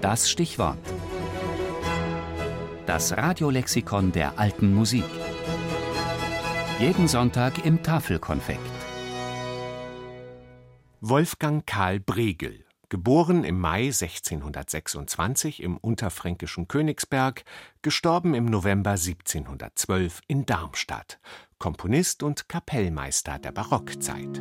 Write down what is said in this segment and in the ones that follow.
Das Stichwort. Das Radiolexikon der alten Musik. Jeden Sonntag im Tafelkonfekt. Wolfgang Karl Bregel, geboren im Mai 1626 im unterfränkischen Königsberg, gestorben im November 1712 in Darmstadt, Komponist und Kapellmeister der Barockzeit.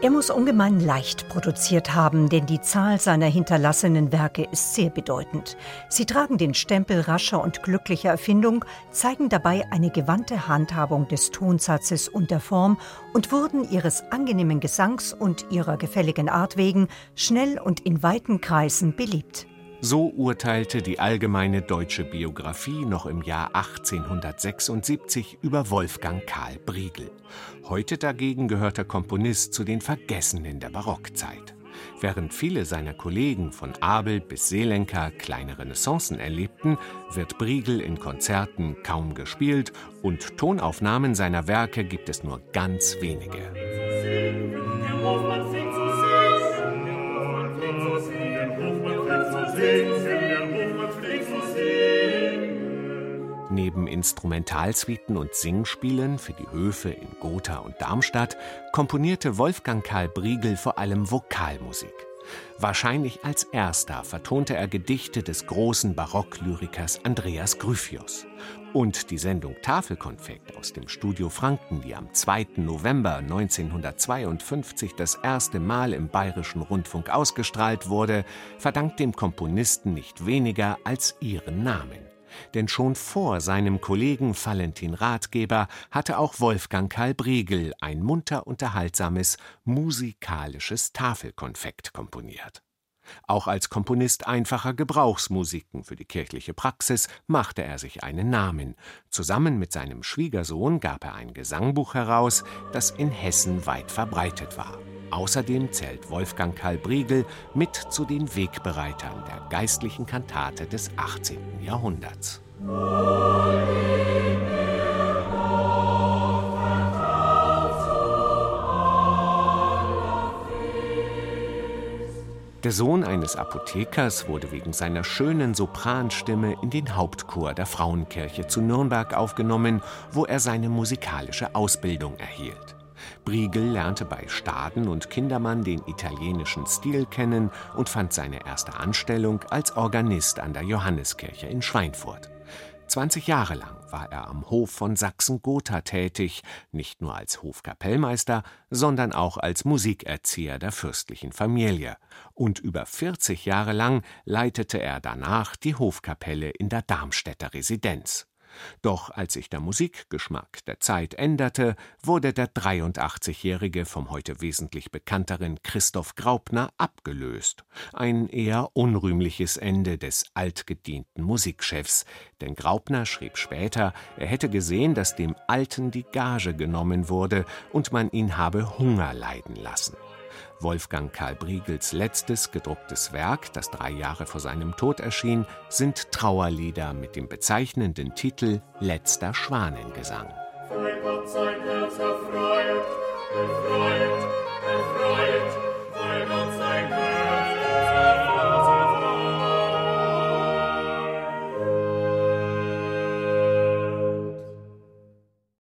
Er muss ungemein leicht produziert haben, denn die Zahl seiner hinterlassenen Werke ist sehr bedeutend. Sie tragen den Stempel rascher und glücklicher Erfindung, zeigen dabei eine gewandte Handhabung des Tonsatzes und der Form und wurden ihres angenehmen Gesangs und ihrer gefälligen Art wegen schnell und in weiten Kreisen beliebt. So urteilte die Allgemeine Deutsche Biographie noch im Jahr 1876 über Wolfgang Karl Briegel. Heute dagegen gehört der Komponist zu den Vergessenen der Barockzeit. Während viele seiner Kollegen von Abel bis Seelenker kleine Renaissancen erlebten, wird Briegel in Konzerten kaum gespielt und Tonaufnahmen seiner Werke gibt es nur ganz wenige. Neben Instrumentalsuiten und Singspielen für die Höfe in Gotha und Darmstadt komponierte Wolfgang Karl Briegel vor allem Vokalmusik. Wahrscheinlich als erster vertonte er Gedichte des großen Barocklyrikers Andreas Gryphius. Und die Sendung Tafelkonfekt aus dem Studio Franken, die am 2. November 1952 das erste Mal im Bayerischen Rundfunk ausgestrahlt wurde, verdankt dem Komponisten nicht weniger als ihren Namen. Denn schon vor seinem Kollegen Valentin Ratgeber hatte auch Wolfgang Karl Bregel ein munter unterhaltsames musikalisches Tafelkonfekt komponiert. Auch als Komponist einfacher Gebrauchsmusiken für die kirchliche Praxis machte er sich einen Namen. Zusammen mit seinem Schwiegersohn gab er ein Gesangbuch heraus, das in Hessen weit verbreitet war. Außerdem zählt Wolfgang Karl Briegel mit zu den Wegbereitern der geistlichen Kantate des 18. Jahrhunderts. Der Sohn eines Apothekers wurde wegen seiner schönen Sopranstimme in den Hauptchor der Frauenkirche zu Nürnberg aufgenommen, wo er seine musikalische Ausbildung erhielt. Briegel lernte bei Staden und Kindermann den italienischen Stil kennen und fand seine erste Anstellung als Organist an der Johanneskirche in Schweinfurt. 20 Jahre lang war er am Hof von Sachsen-Gotha tätig, nicht nur als Hofkapellmeister, sondern auch als Musikerzieher der fürstlichen Familie. Und über 40 Jahre lang leitete er danach die Hofkapelle in der Darmstädter Residenz. Doch als sich der Musikgeschmack der Zeit änderte, wurde der 83-Jährige vom heute wesentlich bekannteren Christoph Graupner abgelöst. Ein eher unrühmliches Ende des altgedienten Musikchefs, denn Graupner schrieb später, er hätte gesehen, dass dem Alten die Gage genommen wurde und man ihn habe Hunger leiden lassen. Wolfgang Karl Briegels letztes gedrucktes Werk, das drei Jahre vor seinem Tod erschien, sind Trauerlieder mit dem bezeichnenden Titel Letzter Schwanengesang. Weil sein Herz erfreut, erfreut, erfreut, weil Gott sein Herz